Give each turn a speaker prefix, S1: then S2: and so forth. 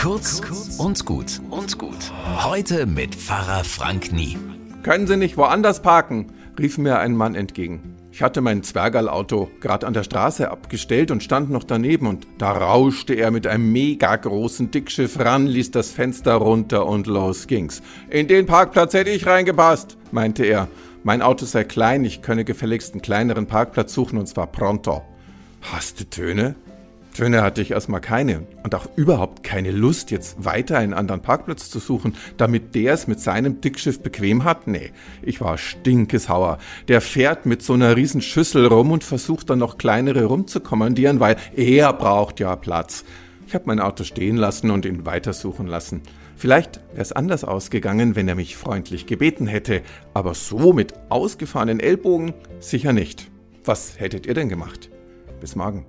S1: Kurz und gut und gut. Heute mit Pfarrer Frank Nie.
S2: Können Sie nicht woanders parken? rief mir ein Mann entgegen. Ich hatte mein Zwergerl-Auto gerade an der Straße abgestellt und stand noch daneben und da rauschte er mit einem mega großen Dickschiff ran, ließ das Fenster runter und los ging's. In den Parkplatz hätte ich reingepasst, meinte er. Mein Auto sei klein, ich könne gefälligst einen kleineren Parkplatz suchen und zwar pronto. Hast du Töne? Töne hatte ich erstmal keine und auch überhaupt keine Lust, jetzt weiter einen anderen Parkplatz zu suchen, damit der es mit seinem Dickschiff bequem hat. Nee, ich war stinkesauer. Der fährt mit so einer riesen Schüssel rum und versucht dann noch kleinere rumzukommandieren, weil er braucht ja Platz. Ich habe mein Auto stehen lassen und ihn weitersuchen lassen. Vielleicht wäre es anders ausgegangen, wenn er mich freundlich gebeten hätte, aber so mit ausgefahrenen Ellbogen sicher nicht. Was hättet ihr denn gemacht? Bis morgen.